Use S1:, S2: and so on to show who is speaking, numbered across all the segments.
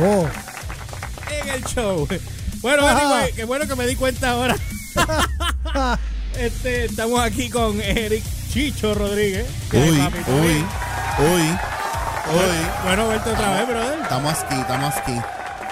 S1: Oh.
S2: en el show. Bueno, anyway, qué bueno que me di cuenta ahora. este, estamos aquí con Eric Chicho Rodríguez.
S3: Uy, uy, uy, uy.
S2: Bueno, verte otra vez, brother.
S3: Estamos aquí, estamos aquí.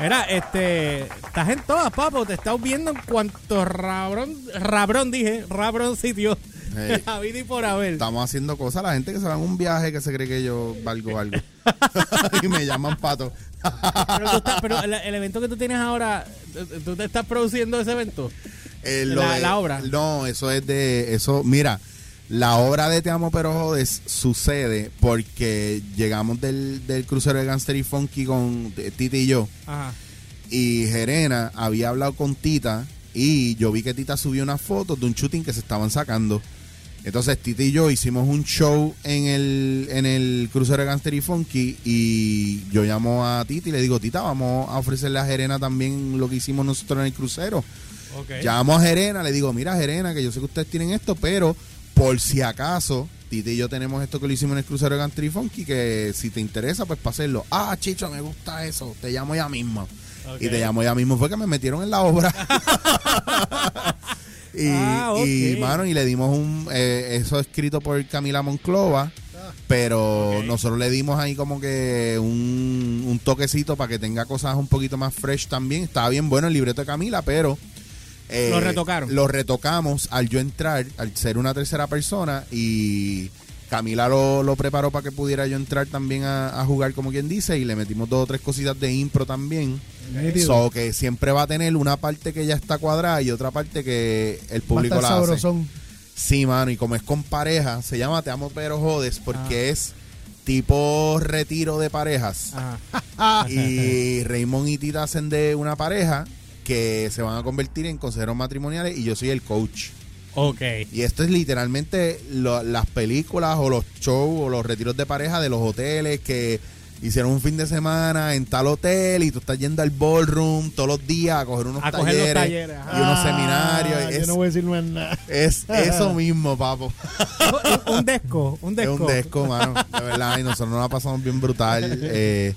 S2: Mira, este, estás en todas, papo. Te estás viendo en cuanto rabrón, rabrón dije, rabrón sitio.
S3: Hey.
S2: A vida y por haber.
S3: Estamos haciendo cosas. La gente que se va en un viaje que se cree que yo valgo algo. y me llaman pato.
S2: Pero, tú estás- pero el, el evento que tú tienes ahora, ¿tú te estás produciendo ese evento?
S3: Eh,
S2: La- la obra.
S3: No, eso es de. eso Mira, la obra de Te Amo Pero Jodes sucede porque llegamos del, del crucero de Gangster y Funky con Tita y yo.
S2: Ajá.
S3: Y Jerena había hablado con Tita y yo vi que Tita subió unas fotos de un shooting que se estaban sacando. Entonces Tita y yo hicimos un show en el, en el crucero de Gangster y Funky y yo llamo a Tita y le digo, Tita, vamos a ofrecerle a Jerena también lo que hicimos nosotros en el crucero.
S2: Ok.
S3: Llamo a Jerena, le digo, mira Jerena, que yo sé que ustedes tienen esto, pero por si acaso, Tita y yo tenemos esto que lo hicimos en el crucero de Gangster y Funky, que si te interesa, pues para hacerlo. Ah, Chicho, me gusta eso, te llamo ya mismo. Y te llamo ya mismo, fue que me metieron en la obra. y,
S2: Ah,
S3: y, mano, y le dimos un, eh, eso escrito por Camila Monclova, pero nosotros le dimos ahí como que un, un toquecito para que tenga cosas un poquito más fresh también. Estaba bien bueno el libreto de Camila, pero... eh,
S2: Lo retocaron.
S3: Lo retocamos al yo entrar, al ser una tercera persona y Camila lo, lo preparó para que pudiera yo entrar también a, a jugar como quien dice y le metimos dos o tres cositas de impro también. So que siempre va a tener una parte que ya está cuadrada y otra parte que el público la hace.
S1: sabrosón.
S3: Sí, mano, y como es con pareja, se llama Te amo pero jodes porque
S2: Ah.
S3: es tipo retiro de parejas.
S2: Ajá.
S3: Y Raymond y Tita hacen de una pareja que se van a convertir en consejeros matrimoniales y yo soy el coach.
S2: Ok.
S3: Y esto es literalmente lo- las películas o los shows o los retiros de pareja de los hoteles que hicieron un fin de semana en tal hotel y tú estás yendo al ballroom todos los días a coger unos
S2: A coger
S3: talleres,
S2: los talleres, ajá.
S3: y unos
S1: Ah,
S3: seminarios.
S1: Yo
S3: Es,
S1: no voy a decir más nada.
S3: es eso mismo, papo.
S2: un, un desco, un
S3: Es
S2: desco.
S3: un desco, mano. De verdad, y nosotros nos la pasamos bien brutal. eh,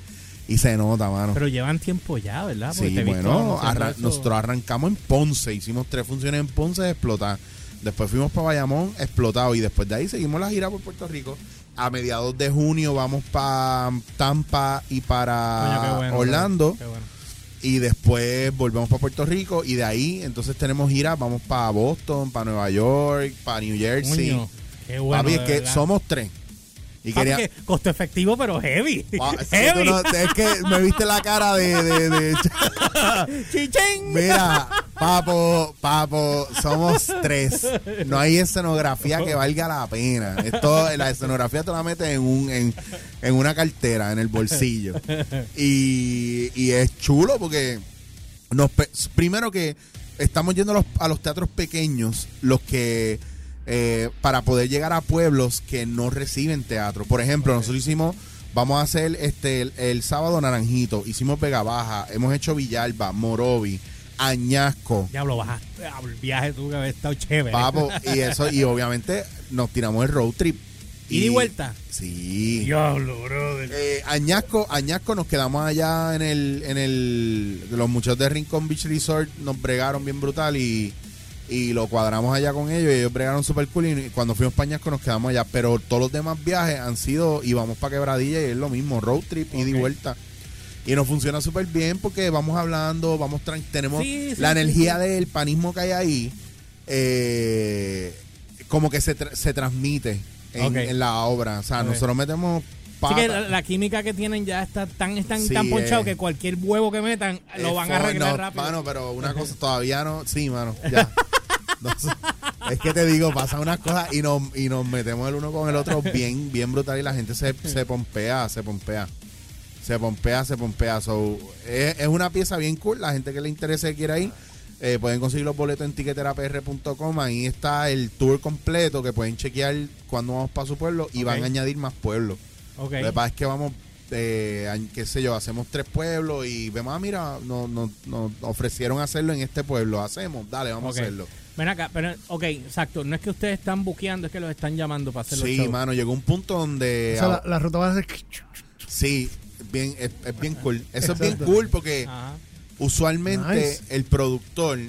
S3: y se nota, mano.
S2: Pero llevan tiempo ya, ¿verdad? Porque
S3: Sí,
S2: te he visto
S3: bueno,
S2: anunciando
S3: arran-
S2: eso.
S3: nosotros arrancamos en Ponce, hicimos tres funciones en Ponce, explotar. Después fuimos para Bayamón, explotado. Y después de ahí seguimos la gira por Puerto Rico. A mediados de junio vamos para Tampa y para
S2: Coño, qué bueno,
S3: Orlando.
S2: qué bueno.
S3: Y después volvemos para Puerto Rico. Y de ahí entonces tenemos giras, vamos para Boston, para Nueva York, para New Jersey.
S2: Coño, qué bueno.
S3: Papi, es
S2: de
S3: que
S2: verdad.
S3: somos tres. Y quería...
S2: que costo efectivo, pero heavy. Heavy.
S3: no- es que me viste la cara de- de- de. Mira, papo, papo, somos tres. No hay escenografía que valga la pena. Esto, la escenografía te la metes en un, en, en una cartera, en el bolsillo. Y, y es chulo porque nos primero que estamos yendo a los, a los teatros pequeños, los que eh, para poder llegar a pueblos que no reciben teatro. Por ejemplo, nosotros hicimos, vamos a hacer este el, el sábado Naranjito, hicimos Vega Baja, hemos hecho Villalba, Morovi, Añasco.
S2: Diablo, bajaste al viaje tú que había estado chévere.
S3: Papo, y eso, y obviamente nos tiramos el road trip.
S2: ¿Ida y vuelta?
S3: Sí.
S2: Diablo, brother.
S3: Eh, Añasco, Añasco nos quedamos allá en el, en el, los muchachos de Rincon Beach Resort nos bregaron bien brutal y, y lo cuadramos allá con ellos y ellos bregaron super cool y cuando fuimos para Añasco nos quedamos allá, pero todos los demás viajes han sido, y vamos para Quebradilla y es lo mismo, road trip, ida y
S2: Ok.
S3: vuelta. Y nos funciona súper bien porque vamos hablando, vamos tenemos
S2: Sí, sí,
S3: la
S2: sí,
S3: energía del panismo que hay ahí, eh, como que se, tra- se transmite en, la obra. O sea, nosotros metemos
S2: Así que la, la química que tienen ya está tan, están
S3: Sí,
S2: tan ponchado
S3: eh.
S2: que cualquier huevo que metan lo van a arreglar
S3: no,
S2: rápido.
S3: Mano, pero una cosa todavía no. Sí, mano, ya. Es que te digo, pasan unas cosas y nos, y nos metemos el uno con el otro bien, bien brutal y la gente se, se pompea, se pompea. Se pompea, se pompea. So, es, es una pieza bien cool. La gente que le interese que quiera ir, eh, pueden conseguir los boletos en tiqueterapr.com. Ahí está el tour completo que pueden chequear cuando vamos para su pueblo y van a añadir más pueblos. Lo que pasa es que vamos, eh, qué sé yo, hacemos tres pueblos y vemos, ah, mira, nos nos- nos ofrecieron hacerlo en este pueblo. Hacemos, dale, vamos a hacerlo.
S2: Ven acá, pero, ok, exacto. No es que ustedes están buqueando, es que los están llamando para hacer los
S3: Sí,
S2: shows.
S3: mano, llegó un punto donde.
S1: O sea, la, la ruta va a ser...
S3: Sí, bien, es, es bien cool. Eso es bien cool porque
S2: Ajá.
S3: usualmente
S1: Nice.
S3: el productor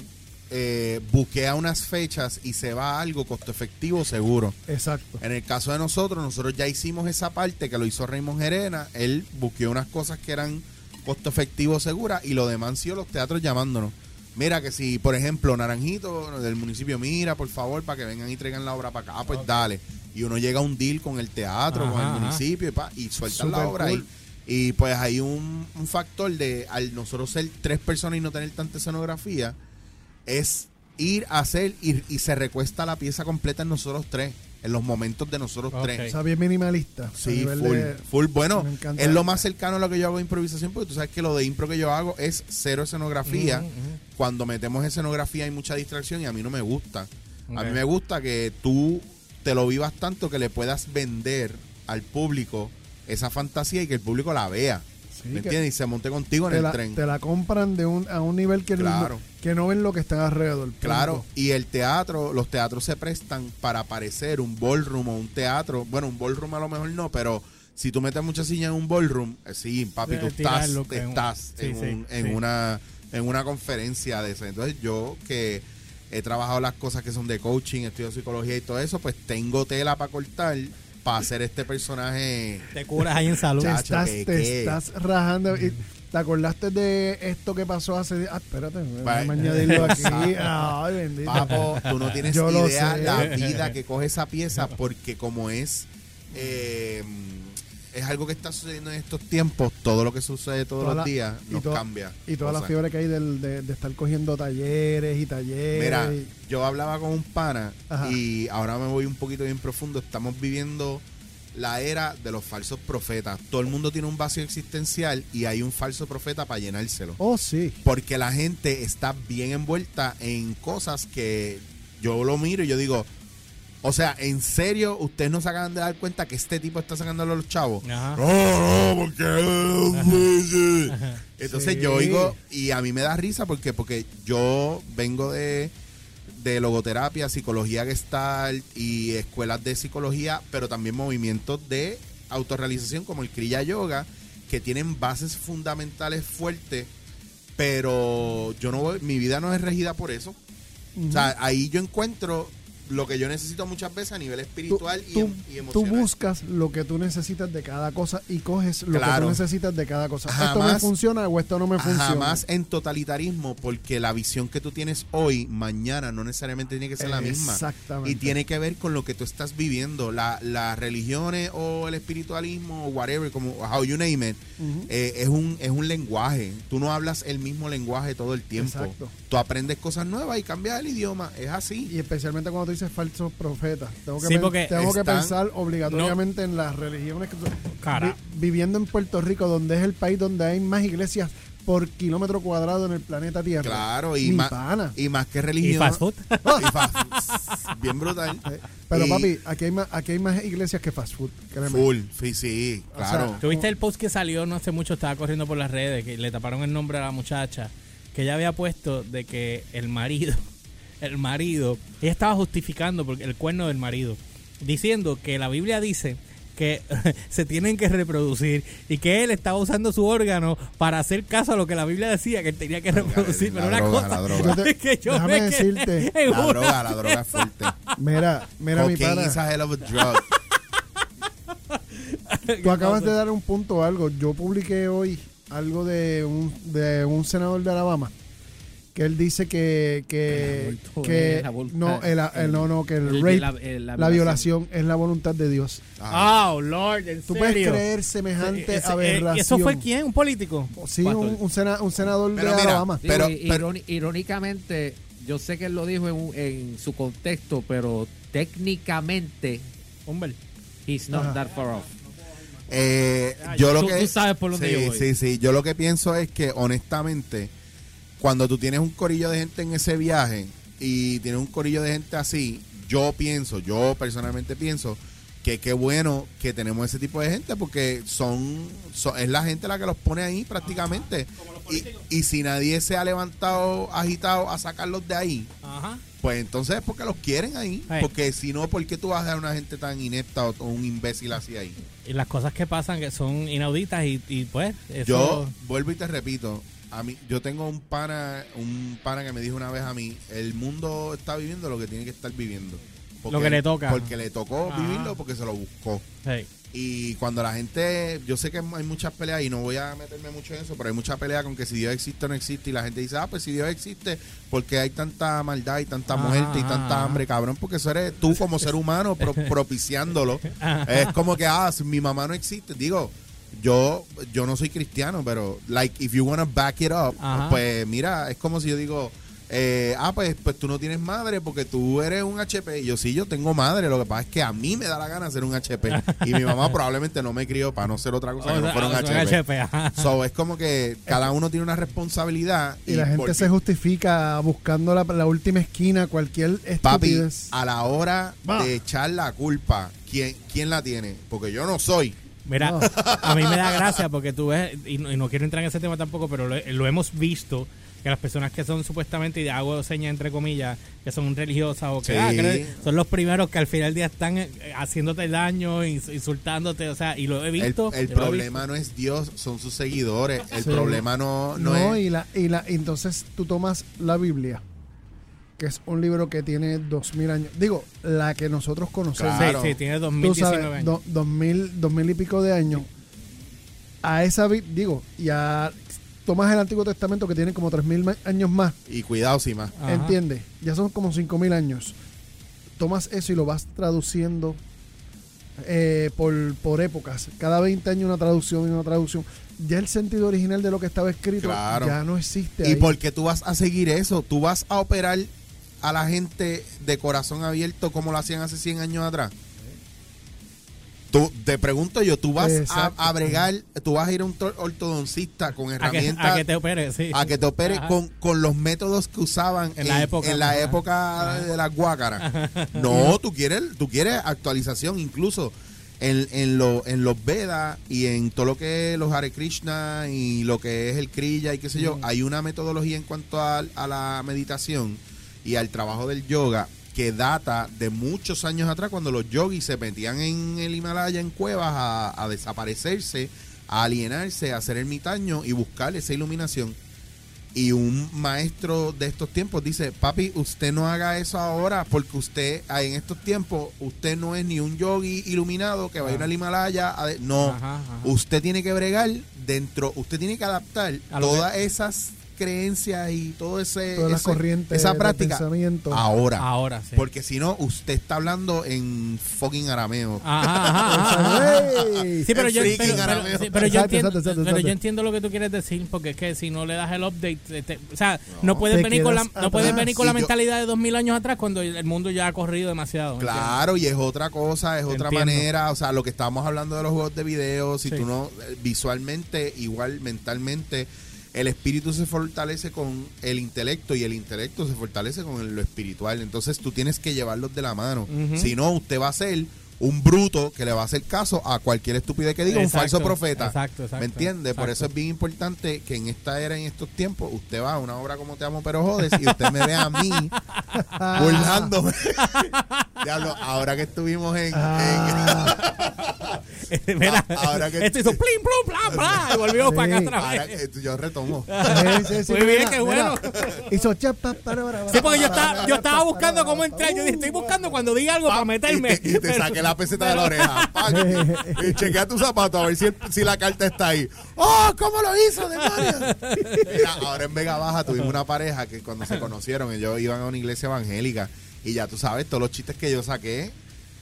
S3: eh, buquea unas fechas y se va a algo costo efectivo seguro.
S1: Exacto.
S3: En el caso de nosotros, nosotros ya hicimos esa parte que lo hizo Raymond Gerena. Él buqueó unas cosas que eran costo efectivo segura y lo demás han sido los teatros llamándonos. Mira que si, por ejemplo, Naranjito del municipio, mira, por favor, para que vengan y traigan la obra para acá, pues dale. Y uno llega a un deal con el teatro, con el municipio y, pa, y sueltan la obra
S1: cool.
S3: ahí. Y pues hay un, un factor de, al nosotros ser tres personas y no tener tanta escenografía, es ir a hacer y, y se recuesta la pieza completa en nosotros tres, en los momentos de nosotros tres.
S1: O sea, bien minimalista.
S3: Sí, full,
S1: de-
S3: full. Bueno, es lo más cercano a lo que yo hago de improvisación, porque tú sabes que lo de impro que yo hago es cero escenografía. Cuando metemos escenografía hay mucha distracción y a mí no me gusta. A mí me gusta que tú te lo vivas tanto que le puedas vender al público esa fantasía y que el público la vea.
S1: Sí,
S3: ¿Me entiendes? Y se monte contigo en el
S1: la,
S3: tren.
S1: te la compran de un, a un nivel que,
S3: Claro.
S1: no, que no ven lo que está alrededor.
S3: Claro, y el teatro, los teatros se prestan para parecer un ballroom o un teatro. Bueno, un ballroom a lo mejor no, pero si tú metes muchas sillas en un ballroom, eh, sí, papi,
S2: De
S3: tú estás,
S2: tirarlo en un-
S3: estás
S2: sí,
S3: en,
S2: sí,
S3: en una en una conferencia de esa. Entonces yo que he trabajado las cosas que son de coaching, estudio psicología y todo eso, pues tengo tela para cortar para hacer este personaje.
S2: Te curas ahí en salud.
S1: Te
S3: Chacho,
S1: estás,
S3: ¿qué,
S1: te
S3: qué?
S1: estás rajando. y ¿Te acordaste de esto que pasó hace... Ah, espérate,
S3: Va-
S1: déjame añadirlo aquí. Ay, bendito.
S3: Papo, tú no tienes
S1: Yo
S3: idea la vida que coge esa pieza porque como es eh, es algo que está sucediendo en estos tiempos, todo lo que sucede todos
S1: Toda
S3: los
S1: la-
S3: días
S1: y
S3: nos
S1: toda-
S3: cambia.
S1: Y toda la
S3: cosas.
S1: fiebre que hay del, de, de estar cogiendo talleres y talleres.
S3: Mira,
S1: y-
S3: yo hablaba con un pana
S1: Ajá.
S3: y ahora me voy un poquito bien profundo. Estamos viviendo la era de los falsos profetas. Todo el mundo tiene un vacío existencial y hay un falso profeta para llenárselo.
S1: Oh, sí.
S3: Porque la gente está bien envuelta en cosas que yo lo miro y yo digo, o sea, en serio, ustedes no se acaban de dar cuenta que este tipo está sacándolo a los chavos.
S2: Ajá.
S3: No, no, porque entonces
S1: Sí.
S3: yo oigo y a mí me da risa porque porque yo vengo de de logoterapia, psicología gestalt y escuelas de psicología, pero también movimientos de autorrealización como el Kriya Yoga que tienen bases fundamentales fuertes, pero yo no voy- mi vida no es regida por eso. O sea, ahí yo encuentro lo que yo necesito muchas veces a nivel
S1: tú,
S3: espiritual y,
S1: tú-
S3: em- y
S1: tú
S3: emocional.
S1: buscas lo que tú necesitas de cada cosa y coges lo que tú necesitas de cada cosa. esto me
S3: Jamás-
S1: funciona o esto no me funciona.
S3: Jamás en totalitarismo, porque la visión que tú tienes hoy, mañana, no necesariamente tiene que ser la misma.
S1: Exactamente.
S3: Y tiene que ver con lo que tú estás viviendo. La- Las religiones o el espiritualismo o whatever, como how you name it, eh, es, un, es un lenguaje. Tú no hablas el mismo lenguaje todo el tiempo.
S1: Exacto.
S3: Tú aprendes cosas nuevas y cambias el idioma. Es así.
S1: Y especialmente cuando tú dices falsos profetas. Tengo que,
S2: Sí, porque
S1: tengo que pensar obligatoriamente en las religiones que
S2: Cara.
S1: vi- viviendo en Puerto Rico, donde es el país donde hay más iglesias por kilómetro cuadrado en el planeta Tierra.
S3: Claro, y más, y más que
S2: Y
S3: religión.
S2: fast food.
S3: y fast food. Bien brutal.
S1: Pero
S3: Y-
S1: papi, aquí hay más, aquí hay más iglesias que fast food. créeme.
S3: Full, sí, sí,
S1: O
S3: claro.
S1: sea,
S2: ¿Tuviste el post que salió no hace mucho? Estaba corriendo por las redes, que le taparon el nombre a la muchacha, que ella había puesto de que el marido, el marido, ella estaba justificando porque el cuerno del marido, diciendo que la Biblia dice que se tienen que reproducir y que él estaba usando su órgano para hacer caso a lo que la Biblia decía que él tenía que reproducir.
S3: la
S2: Pero una
S3: droga,
S2: cosa
S3: la droga.
S2: Que yo
S1: déjame
S2: me
S1: decirte,
S2: en
S3: La
S2: una-
S3: droga, la droga es fuerte.
S1: Mira, mira mi pana.
S3: is a hell of a drug.
S1: Tú acabas de dar un punto a algo. Yo publiqué hoy algo de un, de un senador de Alabama que él dice que que,
S4: El aborto
S1: que
S4: la
S1: no el, el- no no que el,
S4: El-
S1: rape
S4: la-
S1: la,
S4: el- la
S1: violación es la voluntad de Dios.
S3: Ah,
S2: Oh, Lord, en
S1: Tú
S2: serio.
S1: puedes creer semejante
S2: Ese- eh,
S1: aberración.
S2: ¿Eso fue quién? ¿Un político?
S1: Sí, un, un sena- un senador
S3: Pero
S1: de
S3: mira,
S1: Alabama.
S4: Digo,
S3: Pero-
S4: i-
S3: pero-
S4: irónicamente, yo sé que él lo dijo en, un- en su contexto, pero técnicamente,
S2: Humber.
S4: he's not
S1: Ajá.
S4: that far off.
S3: eh,
S2: Ah,
S3: yo lo que
S4: tú sabes por dónde
S3: sí,
S4: yo voy.
S3: sí, sí. Yo lo que pienso es que honestamente, cuando tú tienes un corillo de gente en ese viaje y tienes un corillo de gente así, yo pienso, yo personalmente pienso que qué bueno que tenemos ese tipo de gente porque son, son- es la gente la que los pone ahí prácticamente. Y, y si nadie se ha levantado agitado a sacarlos de ahí,
S2: Ajá.
S3: pues entonces es porque los quieren ahí.
S2: Hey.
S3: Porque si no, ¿por qué tú vas a dejar una gente tan inepta o, o un imbécil así ahí?
S2: Y las cosas que pasan que son inauditas y, y pues eso...
S3: Yo vuelvo y te repito, a mí, yo tengo un pana, un pana que me dijo una vez a mí, el mundo está viviendo lo que tiene que estar viviendo.
S2: Lo que le toca.
S3: Porque le tocó
S2: Ajá.
S3: vivirlo porque se lo buscó.
S2: Sí.
S3: Y cuando la gente, yo sé que hay muchas peleas y no voy a meterme mucho en eso, pero hay mucha pelea con que si Dios existe o no existe y la gente dice, ah, pues si Dios existe, porque hay tanta maldad y tanta muerte y tanta hambre, cabrón, porque eso eres tú como ser humano pro- propiciándolo. es como que, ah, si mi mamá no existe, digo, yo yo no soy cristiano, pero like if you wanna back it up,
S2: Ajá.
S3: pues mira, es como si yo digo, eh, ah, pues, pues tú no tienes madre porque tú eres un HP. Y yo sí, yo tengo madre. Lo que pasa es que a mí me da la gana ser un HP. Y mi mamá probablemente no me crió para no ser otra cosa que no fuera un HP.
S2: HP, ajá.
S3: So, es como que cada uno tiene una responsabilidad.
S1: Y la gente
S3: porque-
S1: se justifica buscando la, la última esquina, cualquier
S3: Papi,
S1: estupidez.
S3: a la hora de echar la culpa, ¿quién, ¿quién la tiene? Porque yo no soy.
S2: Mira,
S1: No.
S2: a mí me da gracia porque tú ves, y no, y no quiero entrar en ese tema tampoco, pero lo, lo hemos visto, que las personas que son supuestamente, y hago señas entre comillas, que son religiosas o que,
S3: Sí.
S2: ah, que son los primeros que al final del día están eh, haciéndote daño, ins- insultándote, o sea, y lo he visto.
S3: el problema no es Dios, son sus seguidores. El
S1: Sí.
S3: problema no, no,
S1: No,
S3: es.
S1: y, la, y la, entonces tú tomas la Biblia, que es un libro que tiene dos mil años. Digo, la que nosotros conocemos.
S3: Claro.
S2: Sí, sí, tiene
S1: Tú
S2: 2019
S1: sabes,
S2: años.
S1: do- dos, mil, dos mil y pico de años. A esa, digo, ya tomas el Antiguo Testamento que tiene como tres mil ma- años más.
S3: Y cuidado, si más.
S1: ¿Entiendes? Ya son como 5.000 años. Tomas eso y lo vas traduciendo eh, por, por épocas. Cada 20 años una traducción y una traducción. Ya el sentido original de lo que estaba escrito
S3: Claro.
S1: ya no existe.
S3: ¿Y
S1: ahí.
S3: por qué tú vas a seguir eso? ¿Tú vas a operar a la gente de corazón abierto como lo hacían hace 100 años atrás? Tú, te pregunto yo, ¿tú vas a, a bregar, tú vas a ir a un to- ortodoncista con
S2: a, que,
S3: herramientas
S2: a que te opere, sí.
S3: a que te opere con, con los métodos que usaban
S2: En la época,
S3: en la
S2: ajá.
S3: época
S2: Ajá.
S3: de las guácaras. No, tú quieres, tú quieres actualización, incluso en, en, lo, en los Vedas y en todo lo que es los Hare Krishna y lo que es el Kriya y qué sé yo,
S2: Mm.
S3: hay una metodología en cuanto a, a la meditación y al trabajo del yoga que data de muchos años atrás cuando los yogis se metían en el Himalaya en cuevas a, a desaparecerse, a alienarse, a hacer ermitaño y buscar esa iluminación. Y un maestro de estos tiempos dice, papi, usted no haga eso ahora porque usted ah, en estos tiempos, usted no es ni un yogi iluminado que va a ir al Himalaya. a no,
S2: Ajá, ajá.
S3: usted tiene que bregar dentro, usted tiene que adaptar
S2: A
S3: todas esas creencias y todo ese,
S1: Todas las
S3: ese-
S1: corrientes
S3: esa
S1: de
S3: práctica
S1: pensamiento.
S3: ahora.
S2: Ahora, sí.
S3: Porque si no, usted está hablando en fucking arameo.
S2: Ajá, ajá, ajá, ajá.
S1: ¡Ey!
S2: Sí, pero
S3: El
S2: yo,
S3: freaking
S2: pero, pero-
S3: arameo.
S2: sí, pero yo
S1: Exacto,
S2: entiendo,
S1: exacto, exacto,
S2: pero yo
S1: exacto.
S2: entiendo lo que tú quieres decir, porque es que si no le das el update, te- te- o sea, no, puedes
S1: Te
S2: venir con la,
S1: quedas
S2: no puedes
S1: atrás.
S2: venir con la
S3: yo-
S2: mentalidad de dos mil años atrás cuando el mundo ya ha corrido demasiado. ¿me
S3: Claro, y es otra cosa, es otra
S2: Entiendo.
S3: manera. O sea, lo que estábamos hablando de los juegos de video, si
S2: Sí.
S3: tú no, eh, visualmente, igual mentalmente, el espíritu se fortalece con el intelecto y el intelecto se fortalece con lo espiritual. Entonces tú tienes que llevarlos de la mano. Si no, usted va a ser un bruto que le va a hacer caso a cualquier estupidez que diga, un falso profeta.
S2: exacto, exacto,
S3: ¿Me entiende? Por eso es bien importante que en esta era, en estos tiempos, usted va a una obra como Te Amo Pero Jodes y usted me ve a mí burlándome. Diablo, ahora que estuvimos en- en
S1: Ah?
S2: Mira,
S3: Ah, ahora que-
S2: esto hizo plim, plum, bla, bla, y volvimos
S1: Sí.
S2: para acá otra vez.
S3: que- yo retomo.
S1: sí, sí, sí,
S2: Muy bien,
S1: mira,
S2: qué bueno.
S1: Hizo chapa, para, para,
S2: Sí, porque yo estaba, yo estaba buscando cómo entrar. Yo dije, estoy buscando cuando diga algo para meterme.
S3: Y te, y te
S2: Pero-
S3: saqué la peseta de la oreja. Y chequea tu zapato a ver si, si la carta está ahí. ¡Oh, cómo lo hizo, demonios! Mira, ahora en Vega Baja tuvimos una pareja que cuando se conocieron, ellos iban a una iglesia evangélica. Y ya tú sabes, todos los chistes que yo saqué,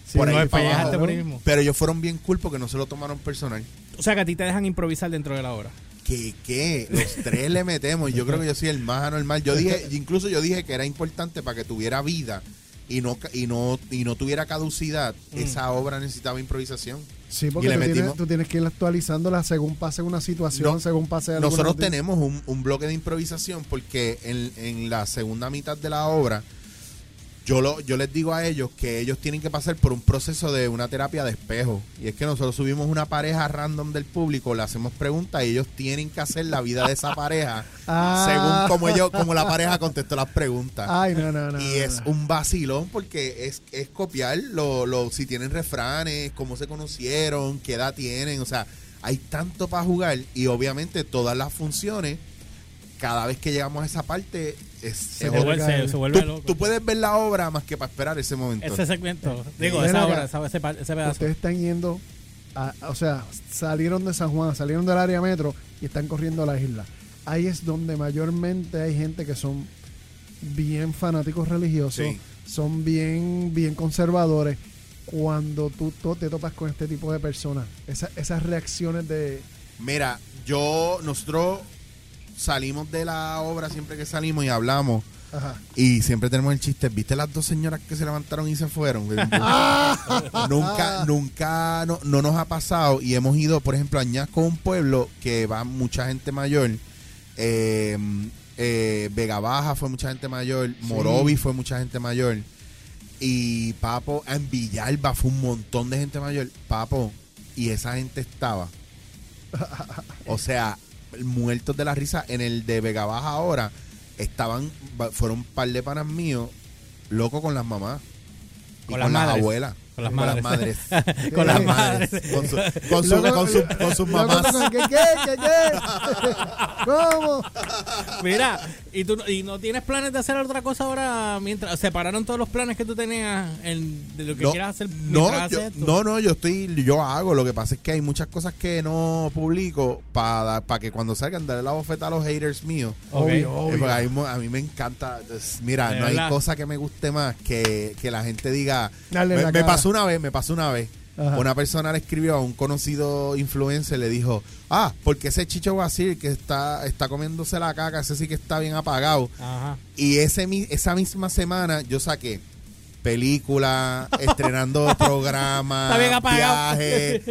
S1: Sí,
S3: por ahí
S2: no,
S3: para
S2: para
S3: abajo.
S2: llegaste por ahí mismo.
S3: Pero ellos fueron bien cool porque no se lo tomaron personal.
S2: O sea, que a ti te dejan improvisar dentro de la obra.
S3: que qué? Los tres le metemos. Yo creo que yo soy el más anormal. Yo dije, incluso yo dije que era importante para que tuviera vida y no y no y no tuviera caducidad.
S2: Mm.
S3: Esa obra necesitaba improvisación.
S1: Sí, porque
S3: le
S1: tú tienes,
S3: metimos-
S1: tú tienes que ir actualizándola según pase una situación,
S3: No,
S1: según pase.
S3: Nosotros tenemos un, un bloque de improvisación porque en, en la segunda mitad de la obra yo, lo, yo les digo a ellos que ellos tienen que pasar por un proceso de una terapia de espejo. Y es que nosotros subimos una pareja random del público, le hacemos preguntas y ellos tienen que hacer la vida de esa pareja
S1: Ah.
S3: según como ellos, como la pareja contestó las preguntas.
S1: Ay, no, no, no.
S3: y es un vacilón porque es, es copiar lo, lo, si tienen refranes, cómo se conocieron, qué edad tienen. O sea, hay tanto para jugar y obviamente todas las funciones, cada vez que llegamos a esa parte, es,
S2: Se,
S1: vuelve-
S2: se, se vuelve
S3: Tú,
S2: loco.
S3: tú puedes ver la obra más que para esperar ese momento.
S2: Ese segmento. Digo, esa
S1: acá.
S2: obra, esa- ese, ese pedazo.
S1: Ustedes están yendo, a- o sea, salieron de San Juan, salieron del área metro y están corriendo a la isla. Ahí es donde mayormente hay gente que son bien fanáticos religiosos,
S3: Sí.
S1: son bien, bien conservadores. Cuando tú, to- te topas con este tipo de personas, esa- esas reacciones de...
S3: Mira, yo, nosotros salimos de la obra siempre que salimos y hablamos.
S1: Ajá.
S3: Y siempre tenemos el chiste, ¿viste las dos señoras que se levantaron y se fueron? nunca, nunca no, no nos ha pasado y hemos ido, por ejemplo, a Añasco, un pueblo que va mucha gente mayor. Eh, eh, Vega Baja fue mucha gente mayor, Morovi fue mucha gente mayor. Y Papo, en Villalba fue un montón de gente mayor. Papo, y esa gente estaba. O sea, muertos de la risa. En el de Vega Baja ahora, estaban, ba- fueron un par de panas míos, locos con las mamás. Y
S2: Con
S3: con,
S2: las
S3: las
S2: madres.
S3: abuelas.
S2: Con las
S3: Con las
S2: madres. Con las madres.
S3: Con, su- con, su-
S1: Luego-
S3: con, su- con sus mamás.
S1: ¿Qué, qué, qué, qué? ¿Cómo?
S2: Mira, ¿y tú no- y no tienes planes de hacer otra cosa ahora mientras separaron todos los planes que tú tenías en, de lo que
S3: No,
S2: quieras hacer
S3: no, yo,
S2: haces esto?
S3: no, no, yo estoy, yo hago. Lo que pasa es que hay muchas cosas que no publico para para que cuando salgan darle la bofeta a los haters míos.
S2: Ok.
S1: Obvio,
S3: Eh,
S1: obvio.
S3: a, mí, mo- a mí me encanta. Mira,
S2: De
S3: no hay cosa que me guste más que, que la gente diga.
S1: Dale
S3: me,
S1: la
S3: me
S1: cara.
S3: Pasó una vez, me pasó una vez.
S1: Ajá.
S3: Una persona le escribió a un conocido influencer, le dijo, ah, porque ese Chicho Basir que está, está comiéndose la caca, ese sí que está bien apagado.
S2: Ajá.
S3: Y ese esa misma semana yo saqué película, estrenando programas, viajes.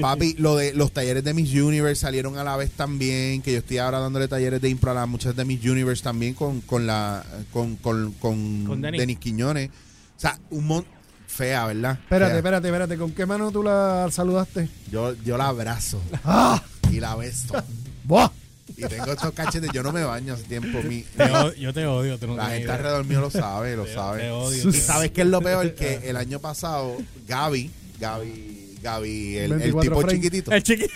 S3: Papi, lo de los talleres de Miss Universe salieron a la vez también, que yo estoy ahora dándole talleres de impro a las muchas de Miss Universe también con, con la con, con, con,
S2: Con Denis.
S3: Denis Quiñones. O sea, un mon fea, ¿verdad?
S1: Espérate,
S3: Fea.
S1: espérate, espérate. ¿Con qué mano tú la saludaste?
S3: Yo, yo la abrazo
S1: ¡Ah!
S3: y la beso.
S1: ¡Buah!
S3: Y tengo estos cachetes, yo no me baño hace tiempo. Mi,
S2: Te o- yo te odio. tú no
S3: la gente
S2: idea.
S3: alrededor mío lo sabe, lo
S2: Te-
S3: sabe.
S2: te odio.
S3: Y sabes qué es lo peor que el año pasado Gaby, Gaby, Gaby, el, el
S1: 24
S3: tipo chiquitito.
S2: El chiquito.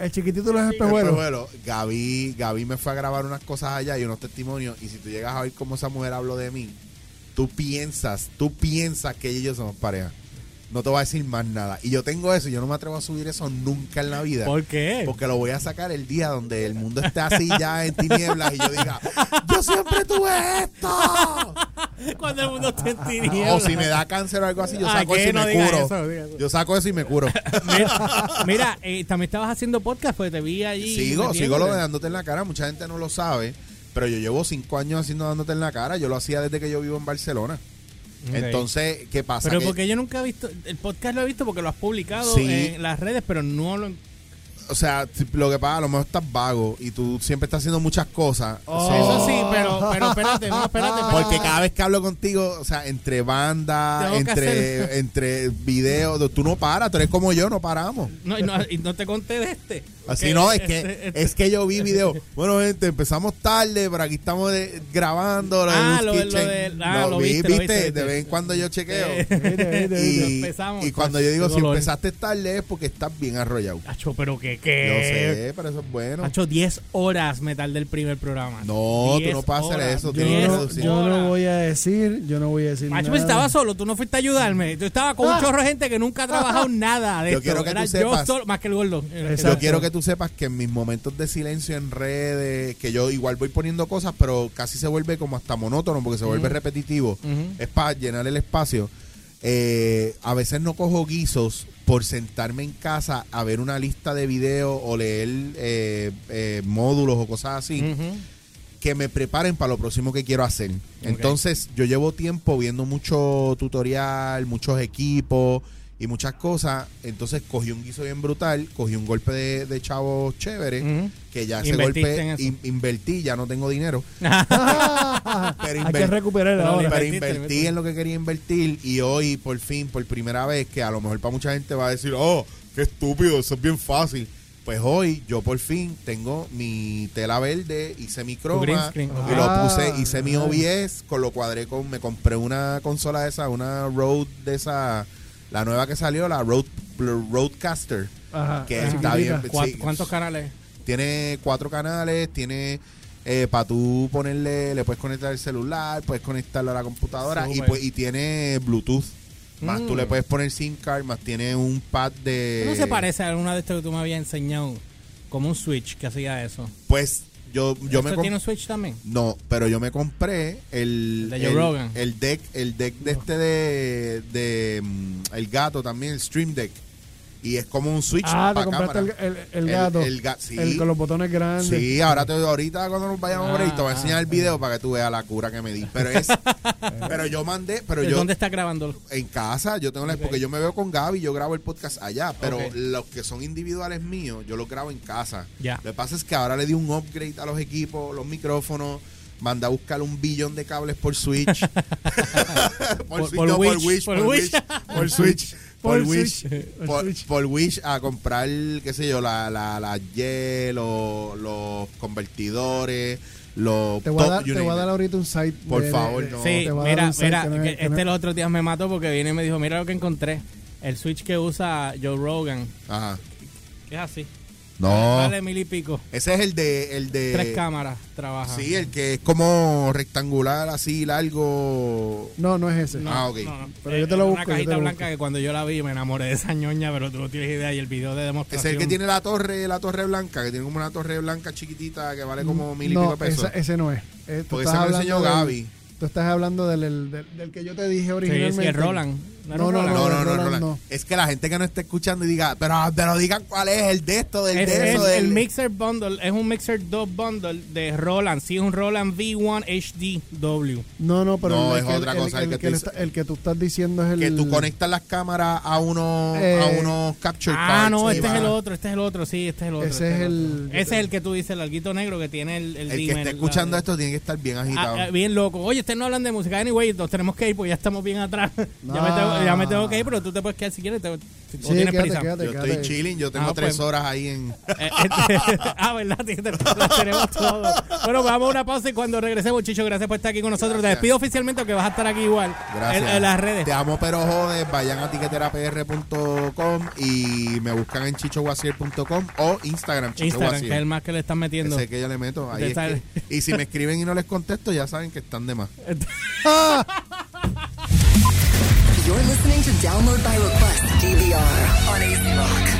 S1: El chiquitito de los
S3: el
S1: espejuelos.
S3: espejuelo, Gaby, Gaby me fue a grabar unas cosas allá y unos testimonios. Y si tú llegas a ver cómo esa mujer habló de mí, tú piensas, tú piensas que yo somos pareja. No te voy a decir más nada. Y yo tengo eso, y yo no me atrevo a subir eso nunca en la vida.
S2: ¿Por qué?
S3: Porque lo voy a sacar el día donde el mundo esté así ya en tinieblas y yo diga, yo siempre tuve esto.
S2: Cuando el mundo esté en
S3: O
S2: tinieblas.
S3: si me da cáncer o algo así, yo saco eso y
S2: No
S3: me curo.
S2: eso, eso.
S3: Yo saco eso y me curo.
S2: Mira, mira, eh, también estabas haciendo podcast, pues te vi allí.
S3: sigo, sigo lo de dándote en la cara. Mucha gente no lo sabe, pero yo llevo cinco años haciendo dándote en la cara. Yo lo hacía desde que yo vivo en Barcelona. Entonces, ¿qué pasa?
S2: Pero
S3: Que-
S2: porque yo nunca he visto, el podcast lo he visto porque lo has publicado
S3: Sí.
S2: en las redes, pero no lo...
S3: o sea, lo que pasa, a lo mejor estás vago y tú siempre estás haciendo muchas cosas.
S1: Oh.
S3: So-
S2: Eso sí, pero, pero espérate, no, espérate, espérate.
S3: Porque cada vez que hablo contigo, o sea, entre bandas,
S2: Tengo
S3: entre, entre videos, tú no paras, tú eres como yo, no paramos.
S2: No, y no, y no te conté de este.
S3: Así
S2: Que
S3: no, es
S2: este-
S3: que
S2: este-
S3: es que yo vi video. Bueno, gente, empezamos tarde, pero aquí estamos de- grabando lo
S2: Ah, lo lo de- ah, lo viste, lo viste,
S3: De
S2: viste.
S3: vez en cuando yo chequeo.
S2: Eh,
S1: Viste, viste, viste.
S3: y,
S2: empezamos,
S3: y cuando yo digo si
S2: dolor.
S3: empezaste tarde es porque estás bien arrollado.
S2: Acho, pero que
S3: Yo
S2: qué.
S3: sé, pero eso es bueno.
S2: Acho, 10 horas me tardé el primer programa.
S3: No, tú
S2: 10
S3: no puedes hacer
S2: horas,
S3: eso,
S1: Yo,
S3: tienes que
S1: no, yo no voy a decir, yo no voy a decir
S2: Macho,
S1: nada.
S2: pues estaba solo, tú no fuiste a ayudarme. Tú estabas con un
S1: Ah.
S2: chorro de gente que nunca ha trabajado nada de
S3: Yo
S2: esto.
S3: quiero que tú sepas-
S2: yo solo, más que el gordo.
S1: Exacto.
S3: Yo quiero que tú sepas que en mis momentos de silencio en redes, que yo igual voy poniendo cosas, pero casi se vuelve como hasta monótono porque se vuelve repetitivo. Es para llenar el espacio. Eh, a veces no cojo guisos por sentarme en casa a ver una lista de videos o leer eh, eh, módulos o cosas así que me preparen para lo próximo que quiero hacer. Entonces, yo llevo tiempo viendo mucho tutorial, muchos equipos y muchas cosas. Entonces cogí un guiso bien brutal, cogí un golpe de, de chavo chévere, que ya ese golpe in- invertí, ya no tengo dinero. Pero
S1: Hay que recuperar ahora.
S3: pero invertí en lo que quería invertir y hoy por fin, por primera vez, que a lo mejor para mucha gente va a decir, oh, qué estúpido, eso es bien fácil. Pues hoy yo por fin tengo mi tela verde, hice mi croma y lo
S1: Ah,
S3: puse, hice mi
S1: nice.
S3: OBS, con lo cuadré con, me compré una consola de esa, una Rode de esa, la nueva que salió, la Rode, Rodecaster,
S1: Ajá,
S3: que está bien,
S1: chiquitica.
S2: ¿Cuá-
S3: sí.
S2: ¿Cuántos canales?
S3: tiene cuatro canales, tiene para tú ponerle, le puedes conectar el celular, puedes conectarlo a la computadora y, pues, y tiene Bluetooth. Más
S2: Mm.
S3: tú le puedes poner SIM card, más tiene un pad de...
S2: ¿No se parece a alguna de estas que tú me habías enseñado? Como un Switch que hacía eso.
S3: Pues yo, yo me
S2: ¿Esto
S3: comp-
S2: tiene un Switch también?
S3: No, pero yo me compré el...
S2: El de
S3: el,
S2: Rogan.
S3: el deck, el deck de este de, de mm, el gato también, el Stream Deck. Y es como un Switch
S1: Ah, te
S3: para
S1: compraste el,
S3: cámara.
S1: el, el gato.
S3: El, ga- sí.
S1: El con los botones grandes.
S3: Sí, ahora te, ahorita cuando nos vayamos ahí te voy a
S2: Ah,
S3: enseñar el
S2: ah,
S3: video para que tú veas la cura que me di. Pero es, pero yo mandé, pero
S2: ¿De
S3: yo
S2: ¿Dónde estás grabando?
S3: en casa, yo tengo la, porque yo me veo con Gaby, yo grabo el podcast allá, pero los que son individuales míos, yo los grabo en casa.
S2: Ya.
S3: Lo que pasa es que ahora le di un upgrade a los equipos, los micrófonos, mandé a buscar un billón de cables por Switch. por,
S2: Por-
S3: Switch,
S2: por
S3: no, por.
S2: Wish, por
S3: Switch. Por
S1: Por
S3: Wish, Wish a comprar, qué sé yo, la, la, la Y, los, los convertidores, los
S1: Te voy, a dar, te voy a dar ahorita un site.
S3: Por
S1: de-
S3: favor,
S1: de-
S3: no.
S2: Sí, mira, mira,
S1: que no no
S2: este
S1: es-
S2: los otros días me mató porque viene y me dijo, mira lo que encontré. El Switch que usa Joe Rogan.
S3: Ajá.
S2: Es así.
S3: No.
S2: Vale mil y pico.
S3: Ese es el de, el de.
S2: Tres cámaras trabaja.
S3: Sí, el que es como rectangular, así largo.
S1: No, no es ese.
S2: No,
S3: Ah, ok.
S2: no, no.
S1: Pero yo te
S2: Es
S1: lo
S2: Una
S1: busco, te
S2: cajita blanca
S1: busco.
S2: que cuando yo la vi me enamoré de esa ñoña, pero tú no tienes idea. Y el video de
S3: Es
S2: demostración.
S3: el que tiene la torre, la torre blanca, que tiene como una torre blanca chiquitita que vale como mil y pico pesos.
S1: esa- ese no es. Eh,
S3: Porque ese me lo enseñó Gaby.
S1: Tú estás hablando del, del, del- del que yo te dije
S2: Sí,
S1: originalmente.
S2: sí, el Roland. ¿No,
S1: No, no,
S2: Roland?
S3: No, no, no,
S1: Roland no.
S3: Es que la gente que no esté escuchando y diga, pero, pero digan cuál es el de esto, del
S2: Es,
S3: de
S2: es
S3: eso, del.
S2: el Mixer Bundle, es un Mixer 2 Bundle de Roland. Sí, es un Roland V1 HDW.
S1: No, no, pero
S3: No,
S1: el,
S3: es otra
S1: el-
S3: cosa,
S1: El,
S3: el que
S1: que
S3: tú
S1: le
S3: dices.
S1: está- el que tú estás diciendo es el.
S3: que tú conectas las cámaras a unos,
S1: Eh,
S3: a unos capture
S2: Ah,
S3: cards.
S2: no,
S3: y
S2: este es el otro, este es el otro, sí, este es el otro.
S1: Ese
S2: este
S1: es
S2: otro.
S1: el-
S2: Ese es el que tú dices, el alguito negro que tiene el, el
S3: El que esté
S2: la-
S3: escuchando esto tiene que estar bien agitado.
S2: Ah, ah, bien loco. Oye, ustedes no hablan de música. Anyway, nos tenemos que ir porque ya estamos bien atrás. ya, me
S1: No.
S2: Tengo, ya me tengo que ir, pero tú te puedes quedar si quieres. Te, si tú
S1: Sí,
S2: tienes
S1: quédate,
S2: prisa.
S1: quédate.
S3: yo estoy chilling, yo tengo
S2: Ah,
S3: tres
S2: pues.
S3: horas ahí en.
S2: Eh, este- ah, ¿verdad? Tenemos todos. Bueno, vamos a una pausa y cuando regresemos, Chicho, gracias por estar aquí con nosotros. Te despido oficialmente aunque vas a estar aquí igual.
S3: Gracias.
S2: En, en las redes.
S3: Te amo, pero jodes. Vayan a tiqueterapr.com y me buscan en chichowasier.com o Instagram, Chicho
S2: Instagram,
S3: Wasier.
S2: que es el más que le están metiendo.
S3: Ese que yo le meto. Ahí es que- y si me escriben y no les contesto, ya saben que están de más.
S5: You're listening to Download by Request DVR on AC Rock.